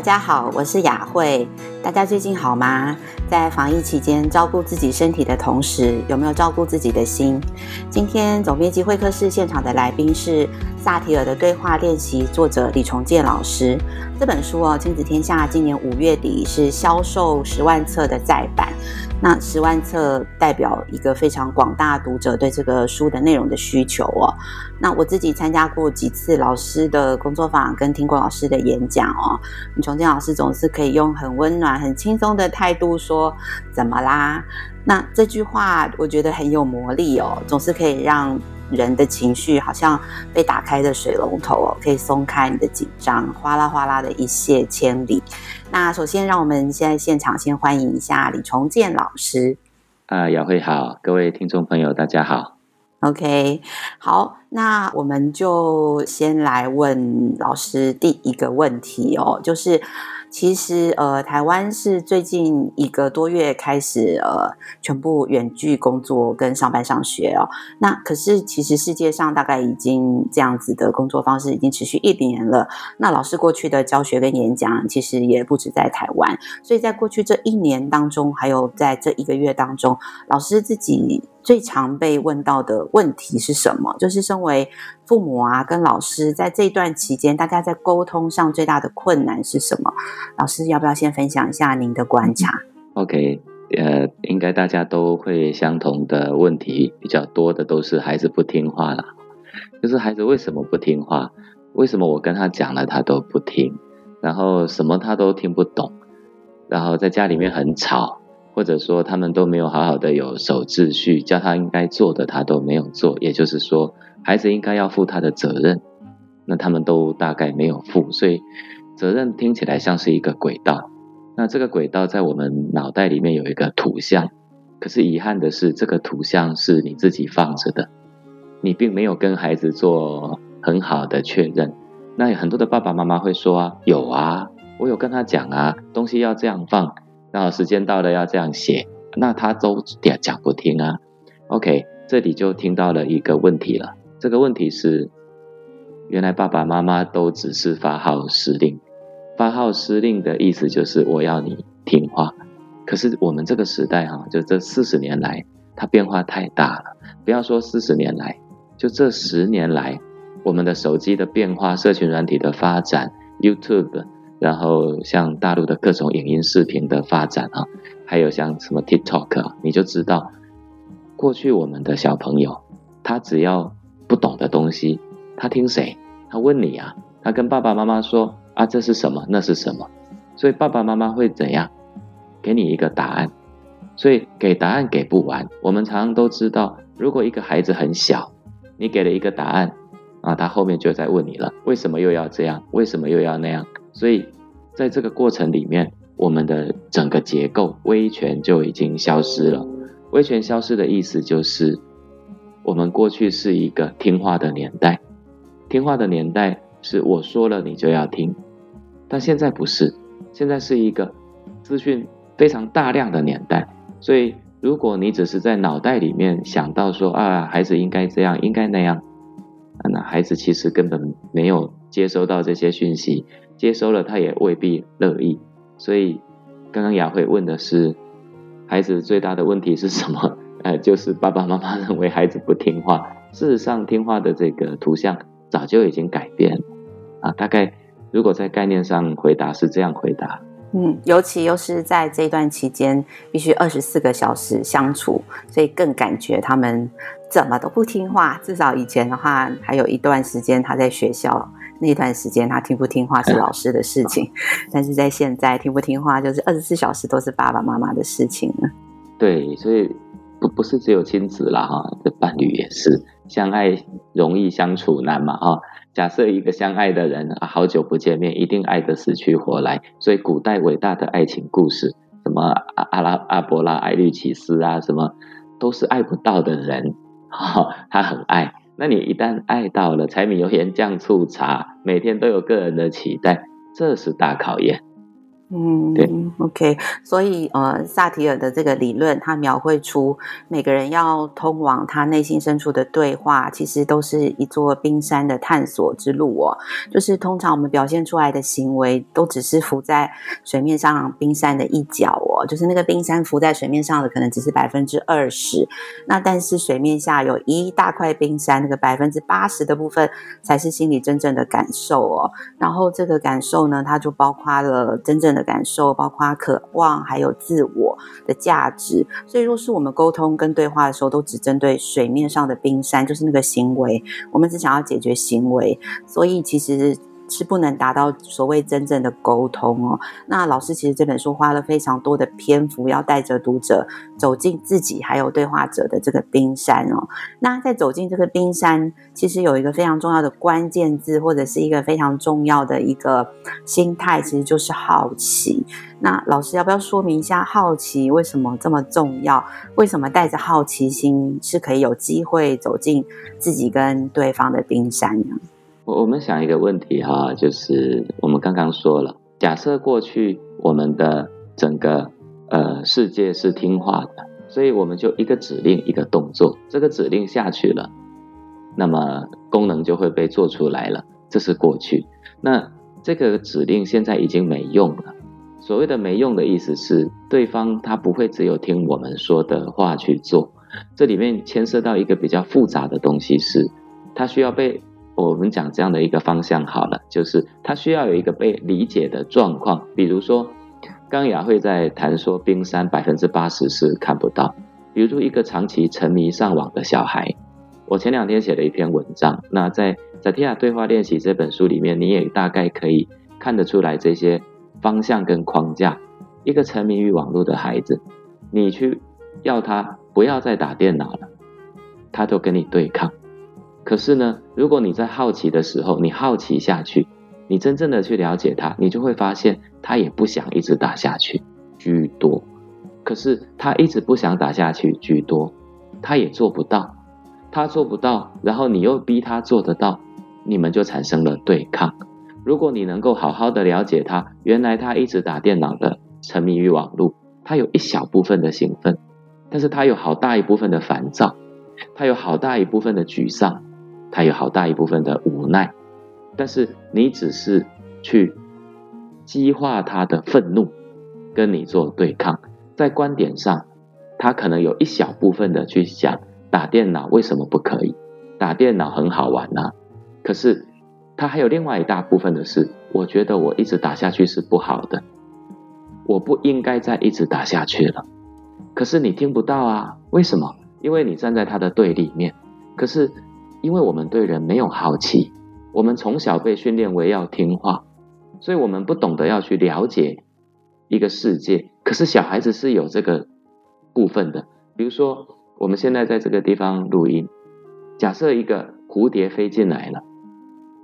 大家好，我是雅慧。大家最近好吗？在防疫期间，照顾自己身体的同时，有没有照顾自己的心？今天总编辑会客室现场的来宾是萨提尔的对话练习作者李重建老师。这本书哦，《亲子天下》今年五月底是销售十万册的再版。那十万册代表一个非常广大读者对这个书的内容的需求哦。那我自己参加过几次老师的工作坊，跟听过老师的演讲哦。李崇建老师总是可以用很温暖、很轻松的态度说：“怎么啦？”那这句话我觉得很有魔力哦，总是可以让人的情绪好像被打开的水龙头哦，可以松开你的紧张，哗啦哗啦的一泻千里。那首先，让我们现在现场先欢迎一下李重建老师。啊，雅慧好，各位听众朋友，大家好。OK，好，那我们就先来问老师第一个问题哦，就是。其实，呃，台湾是最近一个多月开始，呃，全部远距工作跟上班上学哦。那可是，其实世界上大概已经这样子的工作方式已经持续一年了。那老师过去的教学跟演讲，其实也不止在台湾。所以在过去这一年当中，还有在这一个月当中，老师自己。最常被问到的问题是什么？就是身为父母啊，跟老师在这段期间，大家在沟通上最大的困难是什么？老师要不要先分享一下您的观察？OK，呃，应该大家都会相同的问题，比较多的都是孩子不听话了。就是孩子为什么不听话？为什么我跟他讲了他都不听？然后什么他都听不懂？然后在家里面很吵。或者说他们都没有好好的有守秩序，叫他应该做的他都没有做，也就是说孩子应该要负他的责任，那他们都大概没有负，所以责任听起来像是一个轨道，那这个轨道在我们脑袋里面有一个图像，可是遗憾的是这个图像是你自己放着的，你并没有跟孩子做很好的确认，那有很多的爸爸妈妈会说啊，有啊，我有跟他讲啊，东西要这样放。然后时间到了要这样写，那他都讲讲不听啊。OK，这里就听到了一个问题了。这个问题是，原来爸爸妈妈都只是发号施令，发号施令的意思就是我要你听话。可是我们这个时代哈，就这四十年来，它变化太大了。不要说四十年来，就这十年来，我们的手机的变化、社群软体的发展、YouTube。然后像大陆的各种影音视频的发展啊，还有像什么 TikTok 啊，你就知道，过去我们的小朋友，他只要不懂的东西，他听谁？他问你啊，他跟爸爸妈妈说啊，这是什么？那是什么？所以爸爸妈妈会怎样？给你一个答案。所以给答案给不完。我们常常都知道，如果一个孩子很小，你给了一个答案啊，他后面就在问你了，为什么又要这样？为什么又要那样？所以，在这个过程里面，我们的整个结构威权就已经消失了。威权消失的意思就是，我们过去是一个听话的年代，听话的年代是我说了你就要听，但现在不是，现在是一个资讯非常大量的年代。所以，如果你只是在脑袋里面想到说啊，孩子应该这样，应该那样，那孩子其实根本没有接收到这些讯息。接收了，他也未必乐意。所以，刚刚雅慧问的是，孩子最大的问题是什么？呃，就是爸爸妈妈认为孩子不听话。事实上，听话的这个图像早就已经改变了啊。大概如果在概念上回答是这样回答。嗯，尤其又是在这段期间，必须二十四个小时相处，所以更感觉他们怎么都不听话。至少以前的话，还有一段时间他在学校。那段时间他听不听话是老师的事情，但是在现在听不听话就是二十四小时都是爸爸妈妈的事情了。对，所以不不是只有亲子啦哈，这伴侣也是相爱容易相处难嘛哈。假设一个相爱的人啊，好久不见面，一定爱得死去活来。所以古代伟大的爱情故事，什么阿阿拉阿伯拉爱律奇斯啊，什么都是爱不到的人，哈，他很爱。那你一旦爱到了柴米油盐酱醋茶，每天都有个人的期待，这是大考验。嗯，对，OK，所以呃，萨提尔的这个理论，他描绘出每个人要通往他内心深处的对话，其实都是一座冰山的探索之路哦。就是通常我们表现出来的行为，都只是浮在水面上冰山的一角哦。就是那个冰山浮在水面上的，可能只是百分之二十，那但是水面下有一大块冰山，那个百分之八十的部分，才是心里真正的感受哦。然后这个感受呢，它就包括了真正的。感受包括渴望，还有自我的价值。所以，若是我们沟通跟对话的时候，都只针对水面上的冰山，就是那个行为，我们只想要解决行为，所以其实。是不能达到所谓真正的沟通哦。那老师其实这本书花了非常多的篇幅，要带着读者走进自己还有对话者的这个冰山哦。那在走进这个冰山，其实有一个非常重要的关键字，或者是一个非常重要的一个心态，其实就是好奇。那老师要不要说明一下好奇为什么这么重要？为什么带着好奇心是可以有机会走进自己跟对方的冰山呢？我们想一个问题哈，就是我们刚刚说了，假设过去我们的整个呃世界是听话的，所以我们就一个指令一个动作，这个指令下去了，那么功能就会被做出来了，这是过去。那这个指令现在已经没用了。所谓的没用的意思是，对方他不会只有听我们说的话去做，这里面牵涉到一个比较复杂的东西是，他需要被。我们讲这样的一个方向好了，就是他需要有一个被理解的状况。比如说，刚雅慧在谈说，冰山百分之八十是看不到。比如说，一个长期沉迷上网的小孩，我前两天写了一篇文章。那在《萨提亚对话练习》这本书里面，你也大概可以看得出来这些方向跟框架。一个沉迷于网络的孩子，你去要他不要再打电脑了，他都跟你对抗。可是呢，如果你在好奇的时候，你好奇下去，你真正的去了解他，你就会发现他也不想一直打下去居多。可是他一直不想打下去居多，他也做不到，他做不到，然后你又逼他做得到，你们就产生了对抗。如果你能够好好的了解他，原来他一直打电脑的沉迷于网络，他有一小部分的兴奋，但是他有好大一部分的烦躁，他有好大一部分的沮丧。他有好大一部分的无奈，但是你只是去激化他的愤怒，跟你做对抗。在观点上，他可能有一小部分的去想打电脑为什么不可以？打电脑很好玩呐。可是他还有另外一大部分的是，我觉得我一直打下去是不好的，我不应该再一直打下去了。可是你听不到啊？为什么？因为你站在他的对立面。可是。因为我们对人没有好奇，我们从小被训练为要听话，所以我们不懂得要去了解一个世界。可是小孩子是有这个部分的，比如说我们现在在这个地方录音，假设一个蝴蝶飞进来了，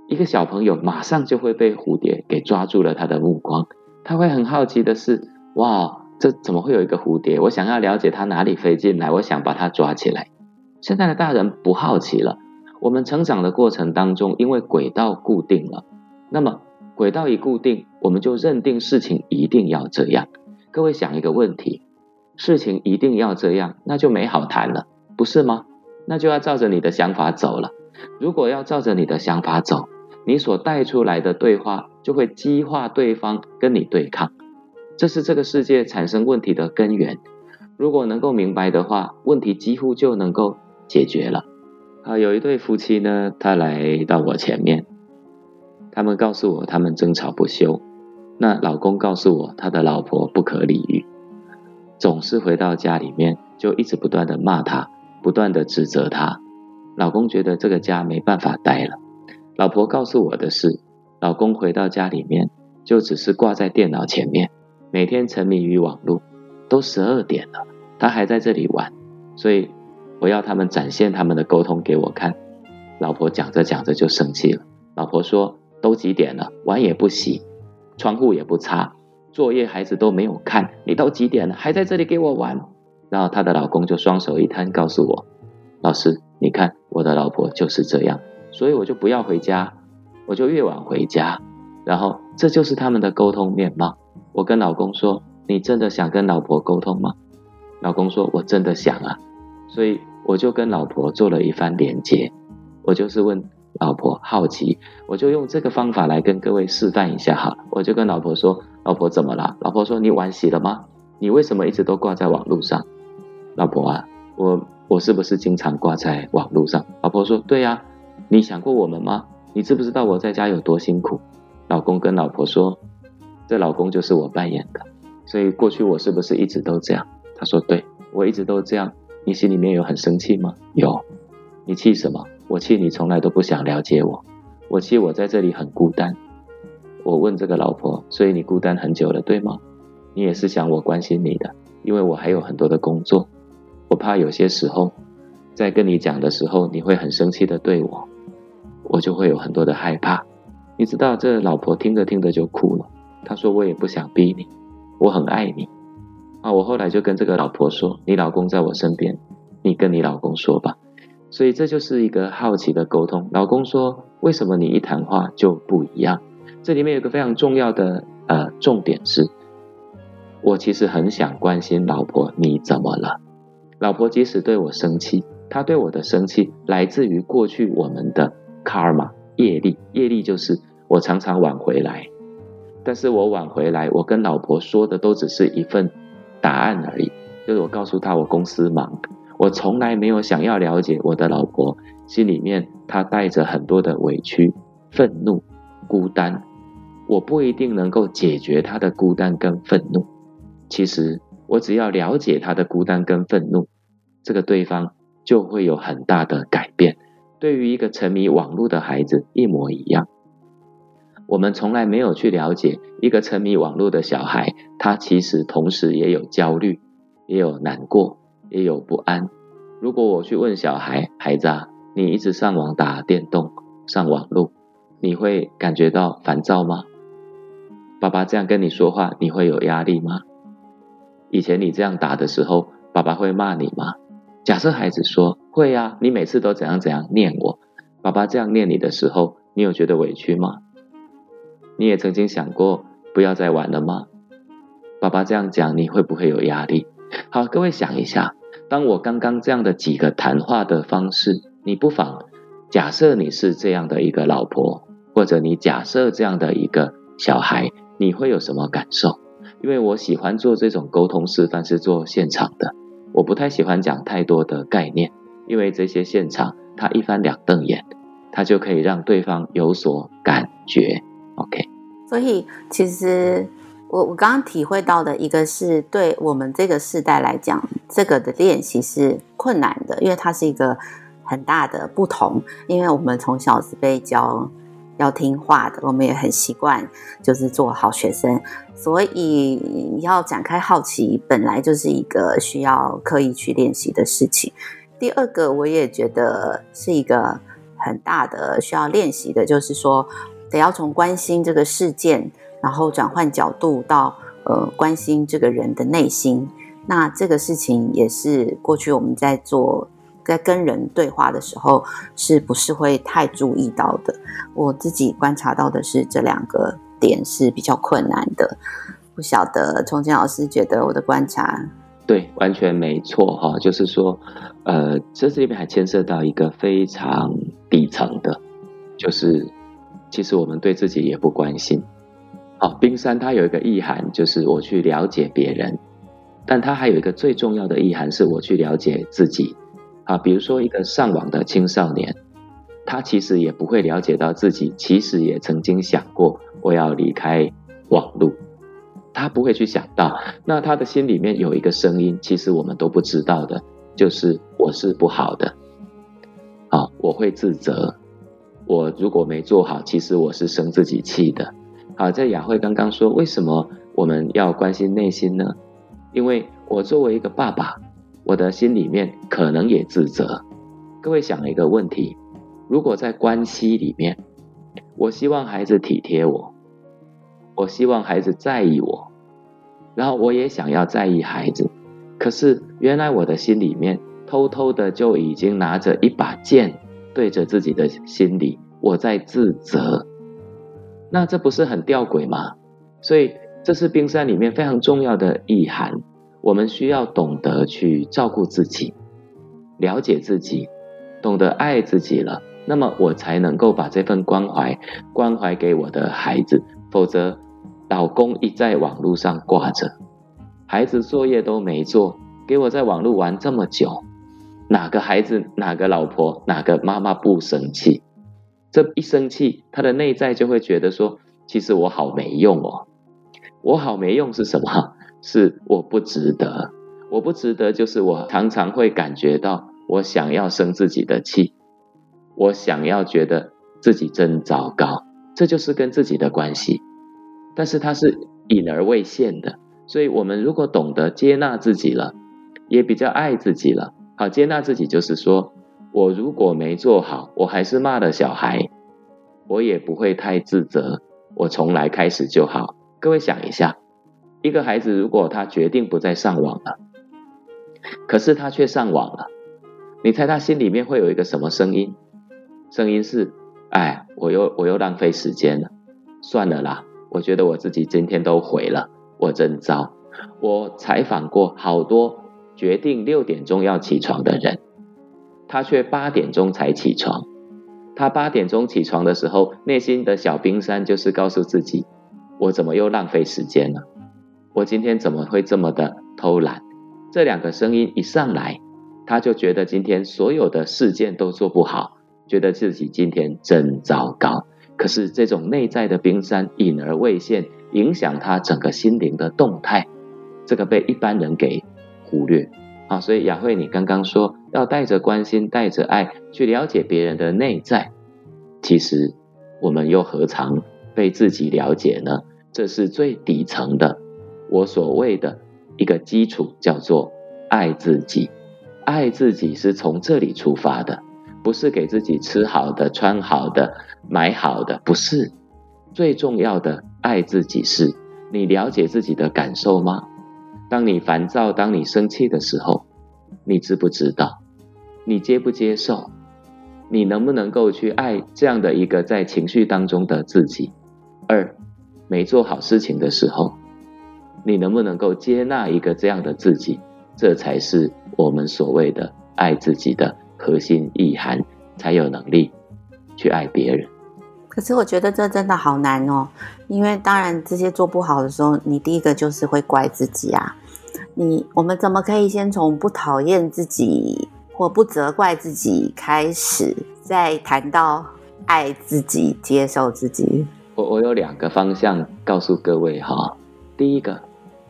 一个小朋友马上就会被蝴蝶给抓住了他的目光，他会很好奇的是，哇，这怎么会有一个蝴蝶？我想要了解它哪里飞进来，我想把它抓起来。现在的大人不好奇了。我们成长的过程当中，因为轨道固定了，那么轨道一固定，我们就认定事情一定要这样。各位想一个问题：事情一定要这样，那就没好谈了，不是吗？那就要照着你的想法走了。如果要照着你的想法走，你所带出来的对话就会激化对方跟你对抗，这是这个世界产生问题的根源。如果能够明白的话，问题几乎就能够解决了。啊，有一对夫妻呢，他来到我前面，他们告诉我他们争吵不休。那老公告诉我，他的老婆不可理喻，总是回到家里面就一直不断的骂他，不断的指责他。老公觉得这个家没办法待了。老婆告诉我的是，老公回到家里面就只是挂在电脑前面，每天沉迷于网络，都十二点了，他还在这里玩，所以。我要他们展现他们的沟通给我看，老婆讲着讲着就生气了。老婆说：“都几点了，碗也不洗，窗户也不擦，作业孩子都没有看，你都几点了，还在这里给我玩？”然后她的老公就双手一摊，告诉我：“老师，你看我的老婆就是这样，所以我就不要回家，我就越晚回家。然后这就是他们的沟通面貌。我跟老公说：“你真的想跟老婆沟通吗？”老公说：“我真的想啊。”所以我就跟老婆做了一番连接。我就是问老婆好奇，我就用这个方法来跟各位示范一下哈。我就跟老婆说：“老婆怎么了？”老婆说：“你碗洗了吗？你为什么一直都挂在网络上？”老婆啊，我我是不是经常挂在网络上？老婆说：“对呀。”你想过我们吗？你知不知道我在家有多辛苦？老公跟老婆说：“这老公就是我扮演的。”所以过去我是不是一直都这样？他说：“对，我一直都这样。”你心里面有很生气吗？有。你气什么？我气你从来都不想了解我。我气我在这里很孤单。我问这个老婆：“所以你孤单很久了，对吗？”你也是想我关心你的，因为我还有很多的工作。我怕有些时候在跟你讲的时候，你会很生气的对我。我就会有很多的害怕，你知道，这老婆听着听着就哭了。她说：“我也不想逼你，我很爱你。”啊，我后来就跟这个老婆说：“你老公在我身边，你跟你老公说吧。”所以这就是一个好奇的沟通。老公说：“为什么你一谈话就不一样？”这里面有个非常重要的呃重点是，我其实很想关心老婆你怎么了。老婆即使对我生气，她对我的生气来自于过去我们的。Karma 业力，业力就是我常常晚回来，但是我晚回来，我跟老婆说的都只是一份答案而已，就是我告诉他我公司忙，我从来没有想要了解我的老婆心里面，她带着很多的委屈、愤怒、孤单，我不一定能够解决她的孤单跟愤怒，其实我只要了解她的孤单跟愤怒，这个对方就会有很大的改变。对于一个沉迷网络的孩子一模一样，我们从来没有去了解一个沉迷网络的小孩，他其实同时也有焦虑，也有难过，也有不安。如果我去问小孩，孩子啊，你一直上网打电动、上网络，你会感觉到烦躁吗？爸爸这样跟你说话，你会有压力吗？以前你这样打的时候，爸爸会骂你吗？假设孩子说会呀，你每次都怎样怎样念我，爸爸这样念你的时候，你有觉得委屈吗？你也曾经想过不要再玩了吗？爸爸这样讲，你会不会有压力？好，各位想一下，当我刚刚这样的几个谈话的方式，你不妨假设你是这样的一个老婆，或者你假设这样的一个小孩，你会有什么感受？因为我喜欢做这种沟通示范，是做现场的。我不太喜欢讲太多的概念，因为这些现场，他一翻两瞪眼，他就可以让对方有所感觉。所以其实我我刚刚体会到的一个是对我们这个世代来讲，这个的练习是困难的，因为它是一个很大的不同，因为我们从小是被教。要听话的，我们也很习惯，就是做好学生。所以要展开好奇，本来就是一个需要刻意去练习的事情。第二个，我也觉得是一个很大的需要练习的，就是说，得要从关心这个事件，然后转换角度到呃关心这个人的内心。那这个事情也是过去我们在做。在跟人对话的时候，是不是会太注意到的？我自己观察到的是，这两个点是比较困难的。不晓得崇建老师觉得我的观察？对，完全没错哈。就是说，呃，这这里面还牵涉到一个非常底层的，就是其实我们对自己也不关心。好，冰山它有一个意涵，就是我去了解别人，但它还有一个最重要的意涵，是我去了解自己。啊，比如说一个上网的青少年，他其实也不会了解到自己，其实也曾经想过我要离开网络，他不会去想到，那他的心里面有一个声音，其实我们都不知道的，就是我是不好的，啊，我会自责，我如果没做好，其实我是生自己气的。好，在雅慧刚刚说，为什么我们要关心内心呢？因为我作为一个爸爸。我的心里面可能也自责。各位想一个问题：如果在关系里面，我希望孩子体贴我，我希望孩子在意我，然后我也想要在意孩子，可是原来我的心里面偷偷的就已经拿着一把剑对着自己的心里，我在自责。那这不是很吊诡吗？所以这是冰山里面非常重要的意涵。我们需要懂得去照顾自己，了解自己，懂得爱自己了，那么我才能够把这份关怀关怀给我的孩子。否则，老公一在网络上挂着，孩子作业都没做，给我在网络玩这么久，哪个孩子、哪个老婆、哪个妈妈不生气？这一生气，他的内在就会觉得说：其实我好没用哦，我好没用是什么？是我不值得，我不值得，就是我常常会感觉到，我想要生自己的气，我想要觉得自己真糟糕，这就是跟自己的关系。但是它是隐而未现的，所以我们如果懂得接纳自己了，也比较爱自己了。好，接纳自己就是说，我如果没做好，我还是骂了小孩，我也不会太自责，我从来开始就好。各位想一下。一个孩子，如果他决定不再上网了，可是他却上网了，你猜他心里面会有一个什么声音？声音是：哎，我又我又浪费时间了，算了啦，我觉得我自己今天都毁了，我真糟。我采访过好多决定六点钟要起床的人，他却八点钟才起床。他八点钟起床的时候，内心的小冰山就是告诉自己：我怎么又浪费时间了？我今天怎么会这么的偷懒？这两个声音一上来，他就觉得今天所有的事件都做不好，觉得自己今天真糟糕。可是这种内在的冰山隐而未现，影响他整个心灵的动态，这个被一般人给忽略啊。所以雅慧，你刚刚说要带着关心、带着爱去了解别人的内在，其实我们又何尝被自己了解呢？这是最底层的。我所谓的一个基础叫做爱自己，爱自己是从这里出发的，不是给自己吃好的、穿好的、买好的，不是。最重要的爱自己是，你了解自己的感受吗？当你烦躁、当你生气的时候，你知不知道？你接不接受？你能不能够去爱这样的一个在情绪当中的自己？二，没做好事情的时候。你能不能够接纳一个这样的自己？这才是我们所谓的爱自己的核心意涵，才有能力去爱别人。可是我觉得这真的好难哦，因为当然这些做不好的时候，你第一个就是会怪自己啊。你我们怎么可以先从不讨厌自己或不责怪自己开始，再谈到爱自己、接受自己？我我有两个方向告诉各位哈，第一个。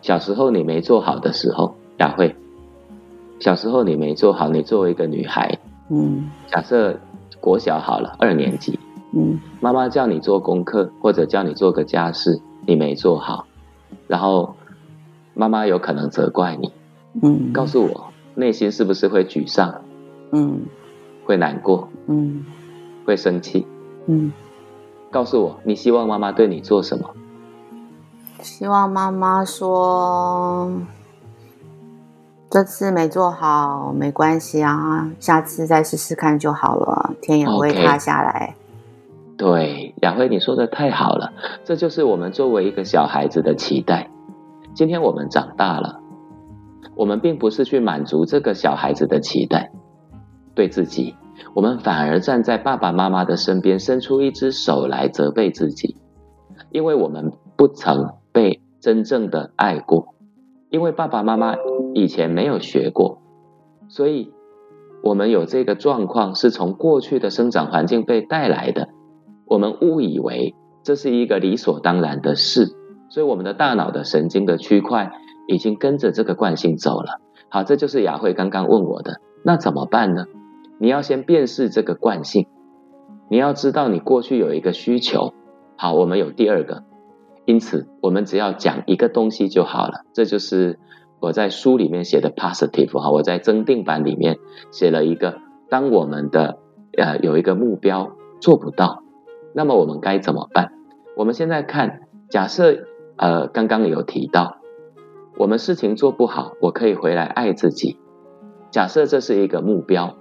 小时候你没做好的时候，雅慧，小时候你没做好，你作为一个女孩，嗯，假设国小好了，二年级，嗯，妈妈叫你做功课或者叫你做个家事，你没做好，然后妈妈有可能责怪你，嗯，告诉我内心是不是会沮丧，嗯，会难过，嗯，会生气，嗯，告诉我你希望妈妈对你做什么？希望妈妈说：“这次没做好没关系啊，下次再试试看就好了，天也不会塌下来。” Okay. 对，雅慧，你说的太好了，这就是我们作为一个小孩子的期待。今天我们长大了，我们并不是去满足这个小孩子的期待，对自己，我们反而站在爸爸妈妈的身边，伸出一只手来责备自己，因为我们不曾。被真正的爱过，因为爸爸妈妈以前没有学过，所以我们有这个状况是从过去的生长环境被带来的。我们误以为这是一个理所当然的事，所以我们的大脑的神经的区块已经跟着这个惯性走了。好，这就是雅慧刚刚问我的，那怎么办呢？你要先辨识这个惯性，你要知道你过去有一个需求。好，我们有第二个。因此，我们只要讲一个东西就好了。这就是我在书里面写的 positive 哈。我在增订版里面写了一个：当我们的呃有一个目标做不到，那么我们该怎么办？我们现在看，假设呃刚刚有提到，我们事情做不好，我可以回来爱自己。假设这是一个目标，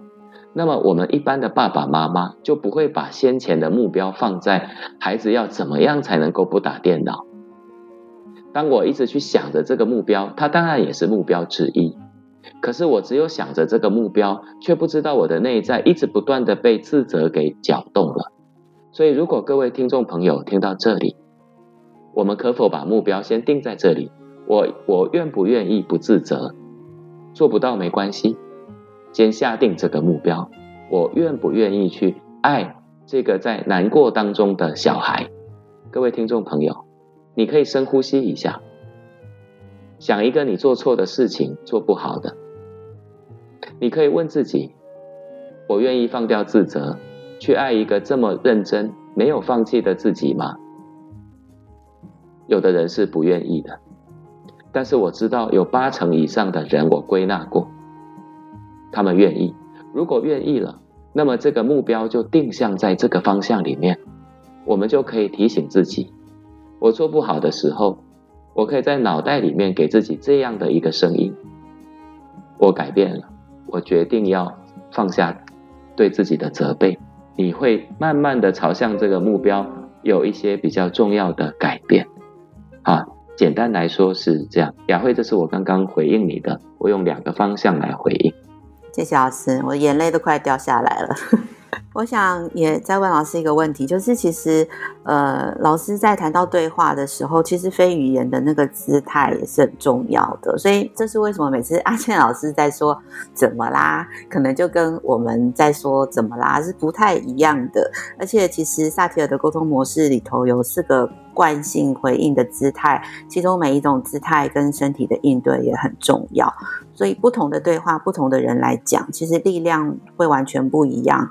那么我们一般的爸爸妈妈就不会把先前的目标放在孩子要怎么样才能够不打电脑。当我一直去想着这个目标，它当然也是目标之一。可是我只有想着这个目标，却不知道我的内在一直不断的被自责给搅动了。所以，如果各位听众朋友听到这里，我们可否把目标先定在这里？我我愿不愿意不自责？做不到没关系。先下定这个目标，我愿不愿意去爱这个在难过当中的小孩？各位听众朋友，你可以深呼吸一下，想一个你做错的事情，做不好的，你可以问自己：我愿意放掉自责，去爱一个这么认真、没有放弃的自己吗？有的人是不愿意的，但是我知道有八成以上的人，我归纳过。他们愿意，如果愿意了，那么这个目标就定向在这个方向里面，我们就可以提醒自己，我做不好的时候，我可以在脑袋里面给自己这样的一个声音：我改变了，我决定要放下对自己的责备。你会慢慢的朝向这个目标有一些比较重要的改变。啊，简单来说是这样。雅慧，这是我刚刚回应你的，我用两个方向来回应。谢谢老师，我眼泪都快掉下来了。我想也再问老师一个问题，就是其实，呃，老师在谈到对话的时候，其实非语言的那个姿态也是很重要的。所以这是为什么每次阿倩老师在说怎么啦，可能就跟我们在说怎么啦是不太一样的。而且其实萨提尔的沟通模式里头有四个惯性回应的姿态，其中每一种姿态跟身体的应对也很重要。所以不同的对话，不同的人来讲，其实力量会完全不一样。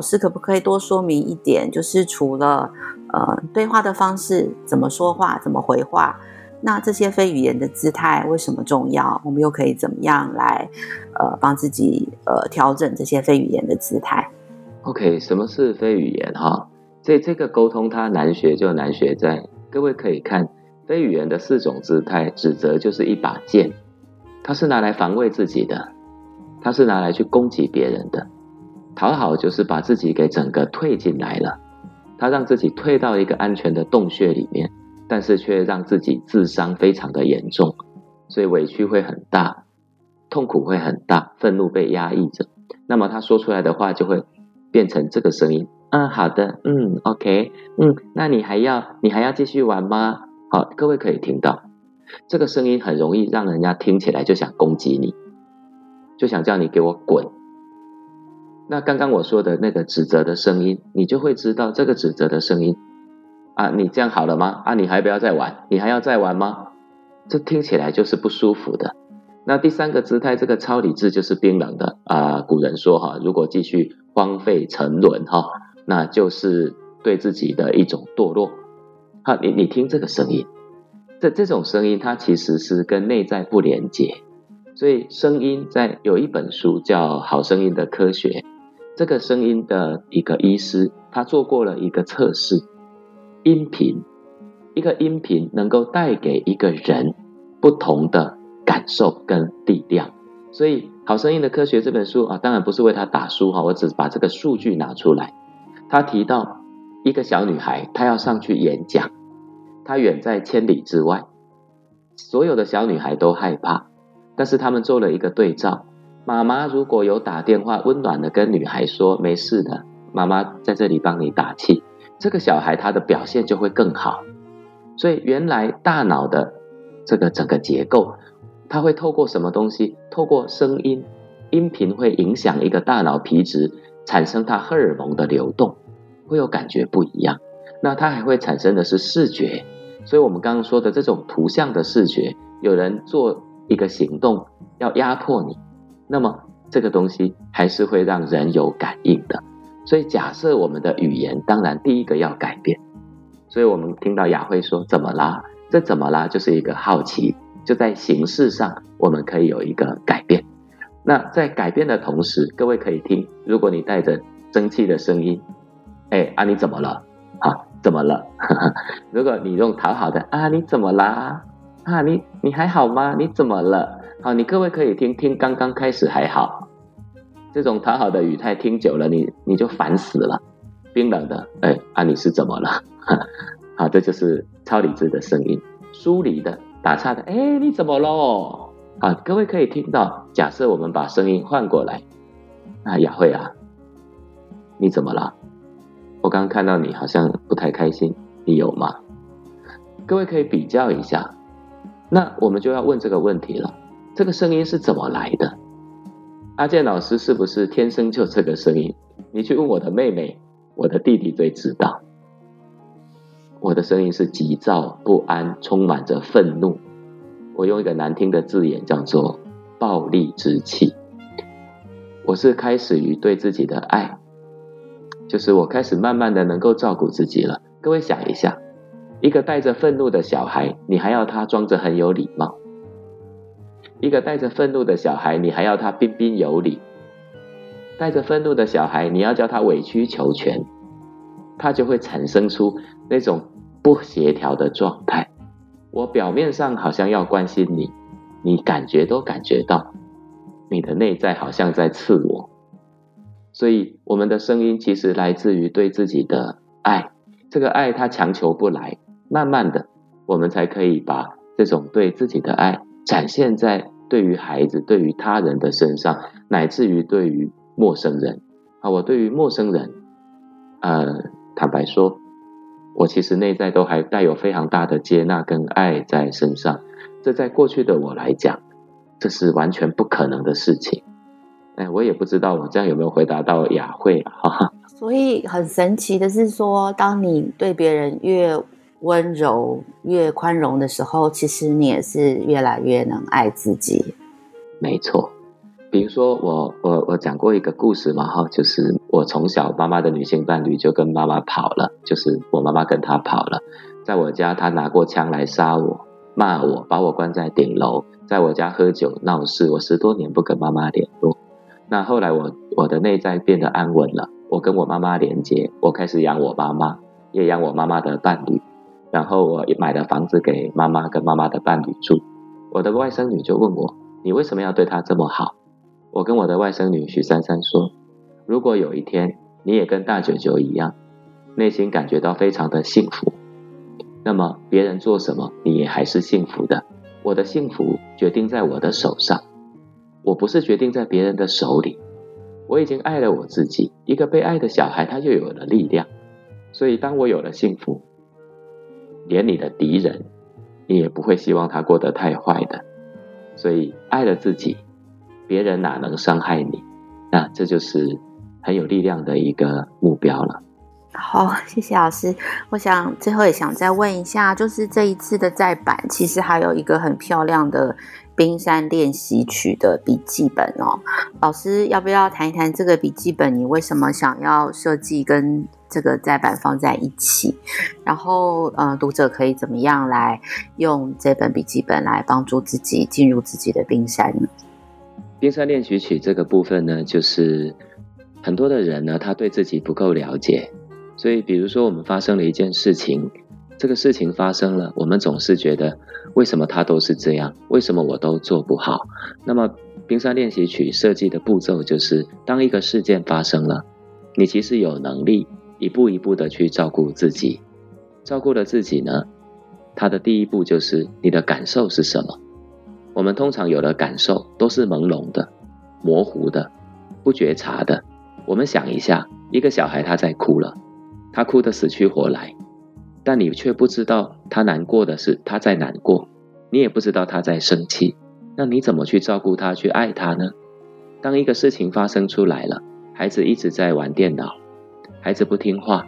老师可不可以多说明一点？就是除了呃对话的方式，怎么说话，怎么回话，那这些非语言的姿态为什么重要？我们又可以怎么样来呃帮自己呃调整这些非语言的姿态？OK，什么是非语言？哈，所以这个沟通它难学就难学在各位可以看非语言的四种姿态，指责就是一把剑。它是拿来防卫自己的，它是拿来去攻击别人的。讨好就是把自己给整个退进来了，他让自己退到一个安全的洞穴里面，但是却让自己自伤非常的严重，所以委屈会很大，痛苦会很大，愤怒被压抑着。那么他说出来的话就会变成这个声音：嗯，好的，嗯，OK，嗯，那你还要你还要继续玩吗？好，各位可以听到。这个声音很容易让人家听起来就想攻击你，就想叫你给我滚。那刚刚我说的那个指责的声音，你就会知道这个指责的声音啊，你这样好了吗？啊，你还不要再玩？你还要再玩吗？这听起来就是不舒服的。那第三个姿态，这个超理智就是冰冷的啊。古人说哈，如果继续荒废沉沦哈，那就是对自己的一种堕落。好，你你听这个声音。这这种声音，它其实是跟内在不连接，所以声音在有一本书叫《好声音的科学》，这个声音的一个医师，他做过了一个测试，音频，一个音频能够带给一个人不同的感受跟力量，所以《好声音的科学》这本书啊，当然不是为他打书哈，我只把这个数据拿出来，他提到一个小女孩，她要上去演讲。她远在千里之外，所有的小女孩都害怕，但是他们做了一个对照。妈妈如果有打电话温暖的跟女孩说没事的，妈妈在这里帮你打气，这个小孩他的表现就会更好。所以原来大脑的这个整个结构，它会透过什么东西？透过声音，音频会影响一个大脑皮质，产生它荷尔蒙的流动，会有感觉不一样。那它还会产生的是视觉，所以我们刚刚说的这种图像的视觉，有人做一个行动要压迫你，那么这个东西还是会让人有感应的。所以假设我们的语言，当然第一个要改变。所以我们听到雅慧说怎么啦？这怎么啦？就是一个好奇，就在形式上我们可以有一个改变。那在改变的同时，各位可以听，如果你带着生气的声音，哎啊，你怎么了？啊。怎么了？如果你用讨好的啊，你怎么啦？啊，你你还好吗？你怎么了？好，你各位可以听听，刚刚开始还好，这种讨好的语态听久了，你你就烦死了。冰冷的，哎啊，你是怎么了？好，这就是超理智的声音。疏离的，打岔的，哎，你怎么了？啊，各位可以听到。假设我们把声音换过来，啊，雅慧啊，你怎么了？我刚刚看到你好像不太开心，你有吗？各位可以比较一下。那我们就要问这个问题了：这个声音是怎么来的？阿健老师是不是天生就这个声音？你去问我的妹妹。我的弟弟最知道，我的声音是急躁不安，充满着愤怒。我用一个难听的字眼叫做暴戾之气。我是开始于对自己的爱，就是我开始慢慢的能够照顾自己了。各位想一下，一个带着愤怒的小孩，你还要他装着很有礼貌；一个带着愤怒的小孩，你还要他彬彬有礼。带着愤怒的小孩，你要叫他委曲求全，他就会产生出那种不协调的状态。我表面上好像要关心你，你感觉都感觉到，你的内在好像在刺我。所以，我们的声音其实来自于对自己的爱，这个爱它强求不来，慢慢的，我们才可以把这种对自己的爱展现在对于孩子、对于他人的身上，乃至于对于。陌生人啊，我对于陌生人，呃，坦白说，我其实内在都还带有非常大的接纳跟爱在身上。这在过去的我来讲，这是完全不可能的事情。哎，我也不知道我这样有没有回答到雅慧啊。所以很神奇的是说，当你对别人越温柔、越宽容的时候，其实你也是越来越能爱自己。没错。比如说我我我讲过一个故事嘛哈，就是我从小妈妈的女性伴侣就跟妈妈跑了，就是我妈妈跟她跑了，在我家她拿过枪来杀我，骂我，把我关在顶楼，在我家喝酒闹事，我十多年不跟妈妈联络。那后来我我的内在变得安稳了，我跟我妈妈连接，我开始养我妈妈，也养我妈妈的伴侣，然后我也买了房子给妈妈跟妈妈的伴侣住。我的外甥女就问我，你为什么要对她这么好？我跟我的外甥女许珊珊说：“如果有一天你也跟大舅舅一样，内心感觉到非常的幸福，那么别人做什么你还是幸福的。我的幸福决定在我的手上，我不是决定在别人的手里。我已经爱了我自己，一个被爱的小孩他就有了力量。所以当我有了幸福，连你的敌人，你也不会希望他过得太坏的。所以爱了自己。”别人哪能伤害你？那这就是很有力量的一个目标了。好，谢谢老师。我想最后也想再问一下，就是这一次的再版，其实还有一个很漂亮的冰山练习曲的笔记本哦。老师要不要谈一谈这个笔记本？你为什么想要设计跟这个再版放在一起？然后，呃，读者可以怎么样来用这本笔记本来帮助自己进入自己的冰山呢？冰山练习曲这个部分呢，就是很多的人呢，他对自己不够了解，所以比如说我们发生了一件事情，这个事情发生了，我们总是觉得为什么他都是这样，为什么我都做不好？那么冰山练习曲设计的步骤就是，当一个事件发生了，你其实有能力一步一步的去照顾自己，照顾了自己呢，他的第一步就是你的感受是什么？我们通常有的感受都是朦胧的、模糊的、不觉察的。我们想一下，一个小孩他在哭了，他哭得死去活来，但你却不知道他难过的是他在难过，你也不知道他在生气。那你怎么去照顾他、去爱他呢？当一个事情发生出来了，孩子一直在玩电脑，孩子不听话，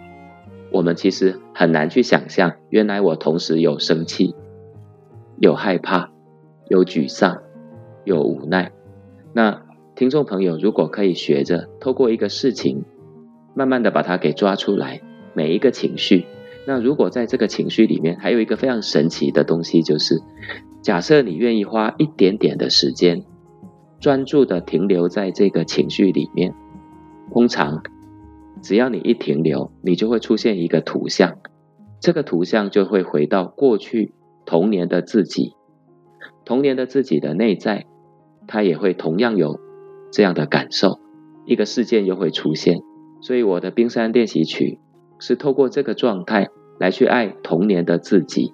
我们其实很难去想象，原来我同时有生气，有害怕。有沮丧，有无奈。那听众朋友，如果可以学着透过一个事情，慢慢的把它给抓出来，每一个情绪。那如果在这个情绪里面，还有一个非常神奇的东西，就是假设你愿意花一点点的时间，专注的停留在这个情绪里面，通常只要你一停留，你就会出现一个图像，这个图像就会回到过去童年的自己。童年的自己的内在，他也会同样有这样的感受。一个事件又会出现。所以我的冰山练习曲是透过这个状态来去爱童年的自己。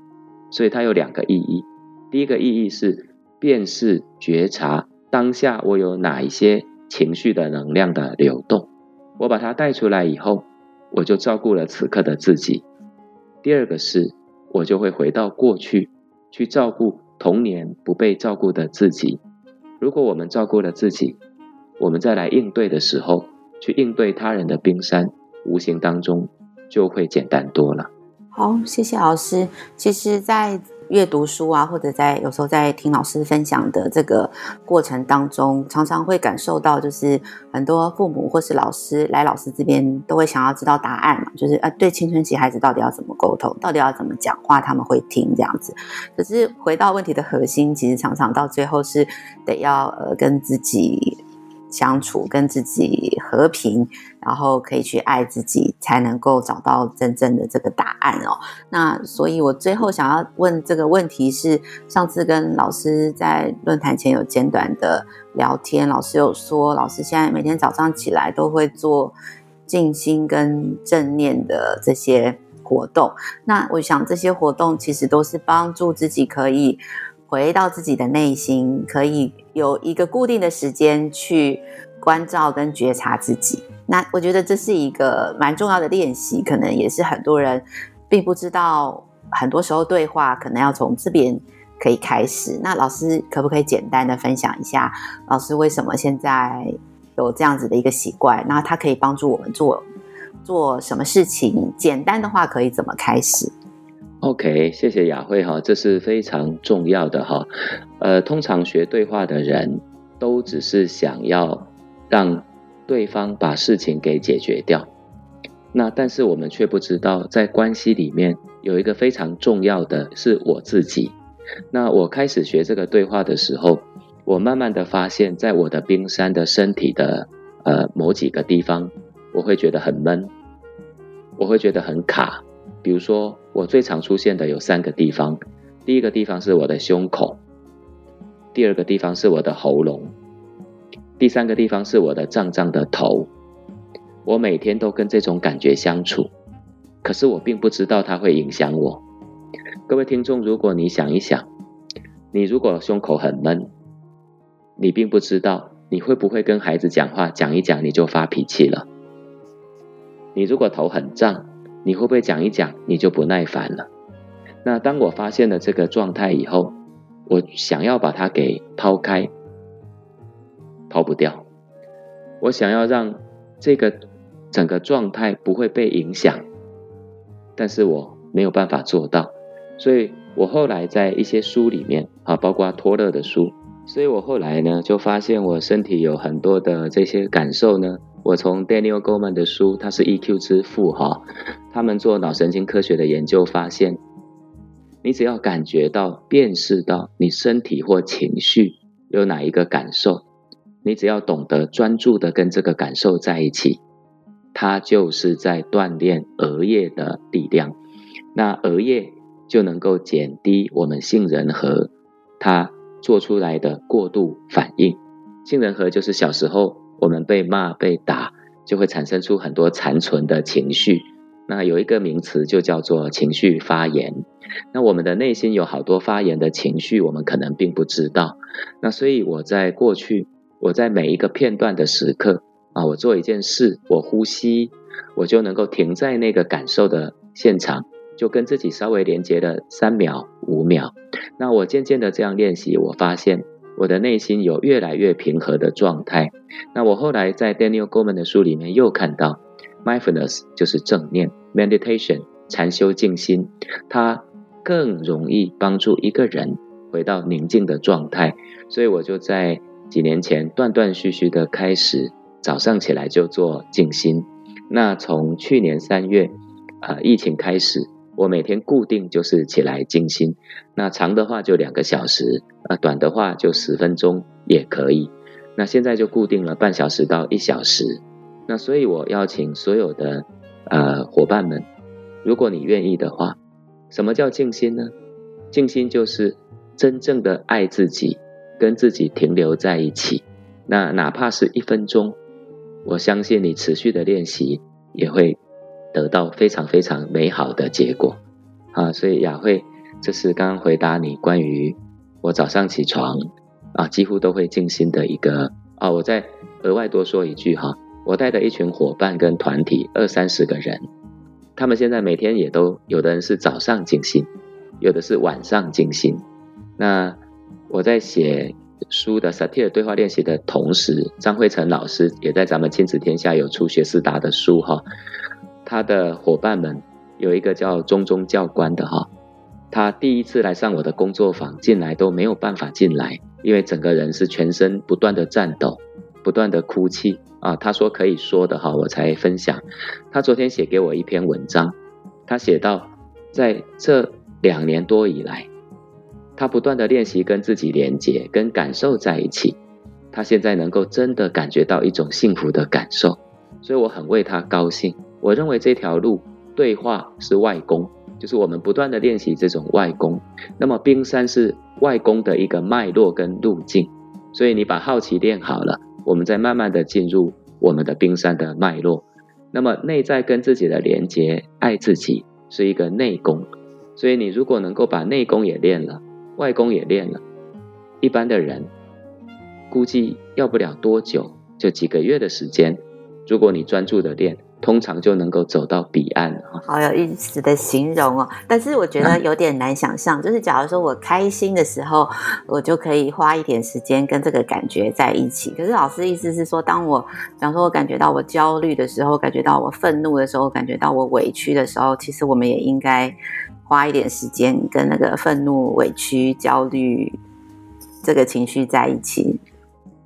所以它有两个意义。第一个意义是辨识觉察当下我有哪一些情绪的能量的流动，我把它带出来以后，我就照顾了此刻的自己。第二个是，我就会回到过去，去照顾童年不被照顾的自己。如果我们照顾了自己，我们再来应对的时候，去应对他人的冰山，无形当中就会简单多了。好，谢谢老师。其实，在阅读书啊，或者在有时候在听老师分享的这个过程当中，常常会感受到，就是很多父母或是老师来老师这边，都会想要知道答案嘛，就是啊，对青春期孩子到底要怎么沟通，到底要怎么讲话，他们会听这样子。可是回到问题的核心，其实常常到最后是得要呃跟自己。相处，跟自己和平，然后可以去爱自己，才能够找到真正的这个答案哦。那所以，我最后想要问这个问题是：上次跟老师在论坛前有简短的聊天，老师有说，老师现在每天早上起来都会做静心跟正念的这些活动。那我想，这些活动其实都是帮助自己可以。回到自己的内心，可以有一个固定的时间去关照跟觉察自己。那我觉得这是一个蛮重要的练习，可能也是很多人并不知道。很多时候对话可能要从这边可以开始。那老师可不可以简单的分享一下，老师为什么现在有这样子的一个习惯？那它可以帮助我们做做什么事情？简单的话可以怎么开始？OK，谢谢雅慧哈，这是非常重要的哈。呃，通常学对话的人都只是想要让对方把事情给解决掉，那但是我们却不知道，在关系里面有一个非常重要的是我自己。那我开始学这个对话的时候，我慢慢的发现，在我的冰山的身体的呃某几个地方，我会觉得很闷，我会觉得很卡。比如说，我最常出现的有三个地方，第一个地方是我的胸口，第二个地方是我的喉咙，第三个地方是我的胀胀的头。我每天都跟这种感觉相处，可是我并不知道它会影响我。各位听众，如果你想一想，你如果胸口很闷，你并不知道你会不会跟孩子讲话，讲一讲你就发脾气了。你如果头很胀，你会不会讲一讲，你就不耐烦了？那当我发现了这个状态以后，我想要把它给抛开，抛不掉。我想要让这个整个状态不会被影响，但是我没有办法做到。所以我后来在一些书里面啊，包括托勒的书，所以我后来呢就发现我身体有很多的这些感受呢。我从 Daniel Goleman 的书，他是 EQ 之父哈，他们做脑神经科学的研究发现，你只要感觉到、辨识到你身体或情绪有哪一个感受，你只要懂得专注的跟这个感受在一起，它就是在锻炼额叶的力量。那额叶就能够减低我们杏仁核它做出来的过度反应。杏仁核就是小时候。我们被骂、被打，就会产生出很多残存的情绪。那有一个名词就叫做情绪发炎。那我们的内心有好多发炎的情绪，我们可能并不知道。那所以我在过去，我在每一个片段的时刻啊，我做一件事，我呼吸，我就能够停在那个感受的现场，就跟自己稍微连接了三秒、五秒。那我渐渐的这样练习，我发现。我的内心有越来越平和的状态。那我后来在 Daniel Goleman 的书里面又看到，mindfulness 就是正念，meditation 禅修静心，它更容易帮助一个人回到宁静的状态。所以我就在几年前断断续续的开始，早上起来就做静心。那从去年三月，呃，疫情开始。我每天固定就是起来静心，那长的话就两个小时，那，短的话就十分钟也可以。那现在就固定了半小时到一小时。那所以我邀请所有的呃伙伴们，如果你愿意的话，什么叫静心呢？静心就是真正的爱自己，跟自己停留在一起。那哪怕是一分钟，我相信你持续的练习也会得到非常非常美好的结果啊！所以雅慧，这是刚刚回答你关于我早上起床啊，几乎都会静心的一个啊。我再额外多说一句哈，我带的一群伙伴跟团体二三十个人，他们现在每天也都有的人是早上静心，有的是晚上静心。那我在写书的萨提尔对话练习的同时，张慧成老师也在咱们亲子天下有出学思达的书哈。他的伙伴们有一个叫中中教官的哈，他第一次来上我的工作坊，进来都没有办法进来，因为整个人是全身不断的颤抖，不断的哭泣啊。他说可以说的哈，我才分享。他昨天写给我一篇文章，他写到在这两年多以来。他不断的练习跟自己连接，跟感受在一起。他现在能够真的感觉到一种幸福的感受，所以我很为他高兴。我认为这条路对话是外功，就是我们不断的练习这种外功。那么冰山是外功的一个脉络跟路径，所以你把好奇练好了，我们再慢慢的进入我们的冰山的脉络。那么内在跟自己的连接，爱自己是一个内功，所以你如果能够把内功也练了。外功也练了，一般的人估计要不了多久，就几个月的时间。如果你专注的练，通常就能够走到彼岸。好有意思的形容哦，但是我觉得有点难想象。就是假如说我开心的时候，我就可以花一点时间跟这个感觉在一起。可是老师意思是说，当我比方说我感觉到我焦虑的时候，感觉到我愤怒的时候，感觉到我委屈的时候，其实我们也应该。花一点时间跟那个愤怒、委屈、焦虑这个情绪在一起。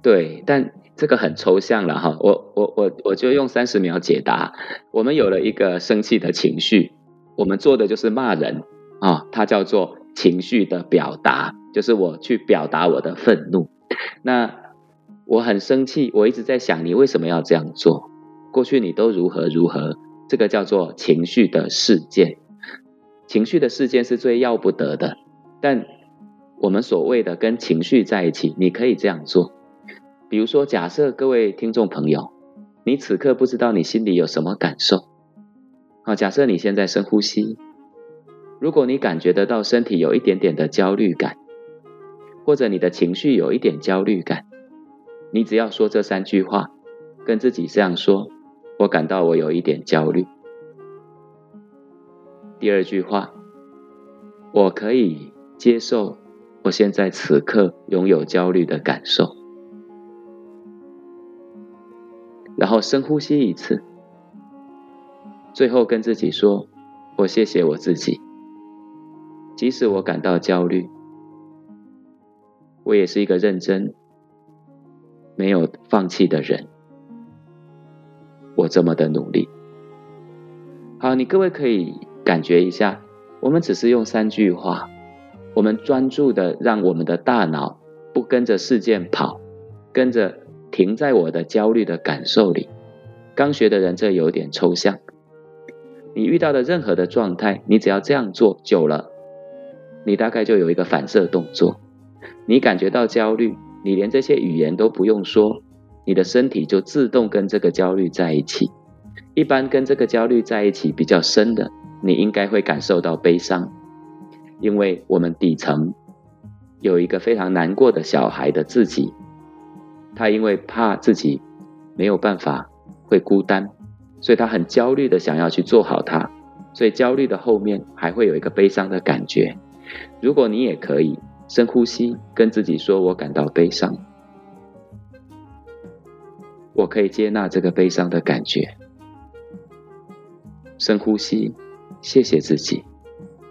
对，但这个很抽象了哈。我我我我就用三十秒解答。我们有了一个生气的情绪，我们做的就是骂人啊，它叫做情绪的表达，就是我去表达我的愤怒。那我很生气，我一直在想你为什么要这样做？过去你都如何如何？这个叫做情绪的事件。情绪的事件是最要不得的，但我们所谓的跟情绪在一起，你可以这样做。比如说，假设各位听众朋友，你此刻不知道你心里有什么感受，啊，假设你现在深呼吸，如果你感觉得到身体有一点点的焦虑感，或者你的情绪有一点焦虑感，你只要说这三句话，跟自己这样说：我感到我有一点焦虑。第二句话，我可以接受我现在此刻拥有焦虑的感受，然后深呼吸一次，最后跟自己说：“我谢谢我自己，即使我感到焦虑，我也是一个认真、没有放弃的人，我这么的努力。”好，你各位可以。感觉一下，我们只是用三句话，我们专注的让我们的大脑不跟着事件跑，跟着停在我的焦虑的感受里。刚学的人这有点抽象，你遇到的任何的状态，你只要这样做久了，你大概就有一个反射动作。你感觉到焦虑，你连这些语言都不用说，你的身体就自动跟这个焦虑在一起。一般跟这个焦虑在一起比较深的。你应该会感受到悲伤，因为我们底层有一个非常难过的小孩的自己，他因为怕自己没有办法会孤单，所以他很焦虑的想要去做好它，所以焦虑的后面还会有一个悲伤的感觉。如果你也可以深呼吸，跟自己说：“我感到悲伤，我可以接纳这个悲伤的感觉。”深呼吸。谢谢自己，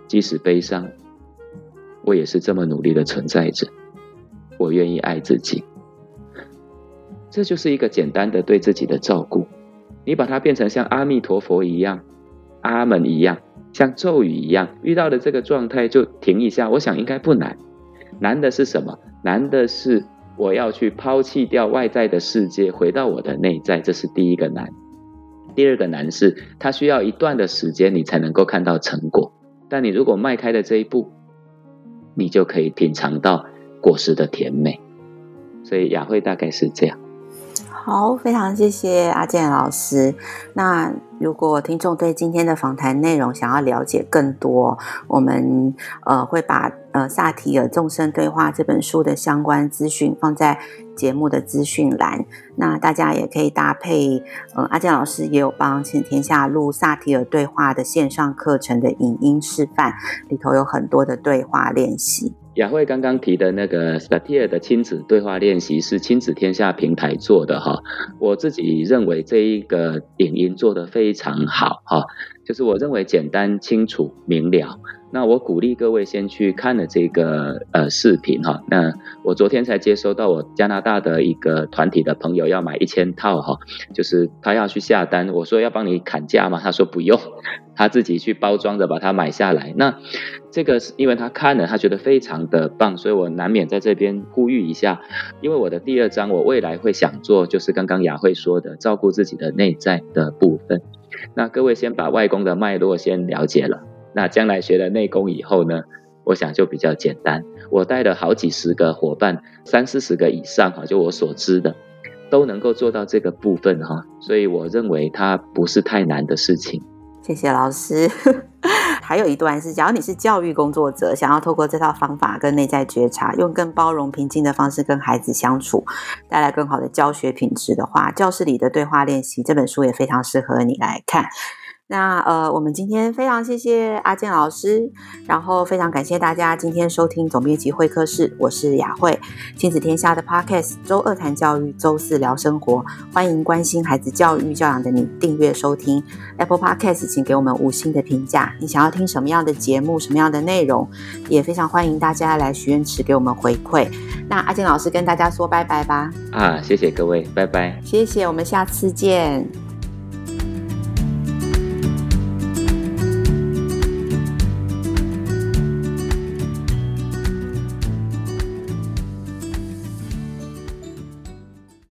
即使悲伤，我也是这么努力的存在着。我愿意爱自己，这就是一个简单的对自己的照顾。你把它变成像阿弥陀佛一样、阿门一样、像咒语一样，遇到的这个状态就停一下。我想应该不难，难的是什么？难的是我要去抛弃掉外在的世界，回到我的内在，这是第一个难。第二个难是，它需要一段的时间，你才能够看到成果。但你如果迈开了这一步，你就可以品尝到果实的甜美。所以雅慧大概是这样。好，非常谢谢阿健老师。那如果听众对今天的访谈内容想要了解更多，我们呃会把呃萨提尔众生对话这本书的相关资讯放在节目的资讯栏。那大家也可以搭配，呃阿健老师也有帮亲子天下录萨提尔对话的线上课程的影音示范，里头有很多的对话练习。雅慧刚刚提的那个萨提尔的亲子对话练习是亲子天下平台做的哈，我自己认为这一个影音做得非常好哈，就是我认为简单、清楚、明了。那我鼓励各位先去看了这个呃视频哈。那我昨天才接收到我加拿大的一个团体的朋友要买一千套哈，就是他要去下单，我说要帮你砍价吗？他说不用，他自己去包装着把它买下来。那这个是因为他看了，他觉得非常的棒，所以我难免在这边呼吁一下。因为我的第二章，我未来会想做，就是刚刚雅慧说的，照顾自己的内在的部分。那各位先把外公的脉络先了解了。那将来学了内功以后呢，我想就比较简单。我带了好几十个伙伴，三四十个以上哈，就我所知的，都能够做到这个部分哈，所以我认为它不是太难的事情。谢谢老师。还有一段是，假如你是教育工作者，想要透过这套方法跟内在觉察，用更包容、平静的方式跟孩子相处，带来更好的教学品质的话，教室里的对话练习这本书也非常适合你来看。那呃，我们今天非常谢谢阿健老师，然后非常感谢大家今天收听总编辑会客室，我是雅慧，亲子天下的 Podcast，周二谈教育，周四聊生活，欢迎关心孩子教育教养的你订阅收听 Apple Podcast，请给我们五星的评价。你想要听什么样的节目，什么样的内容，也非常欢迎大家来许愿池给我们回馈。那阿健老师跟大家说拜拜吧。啊，谢谢各位，拜拜。谢谢，我们下次见。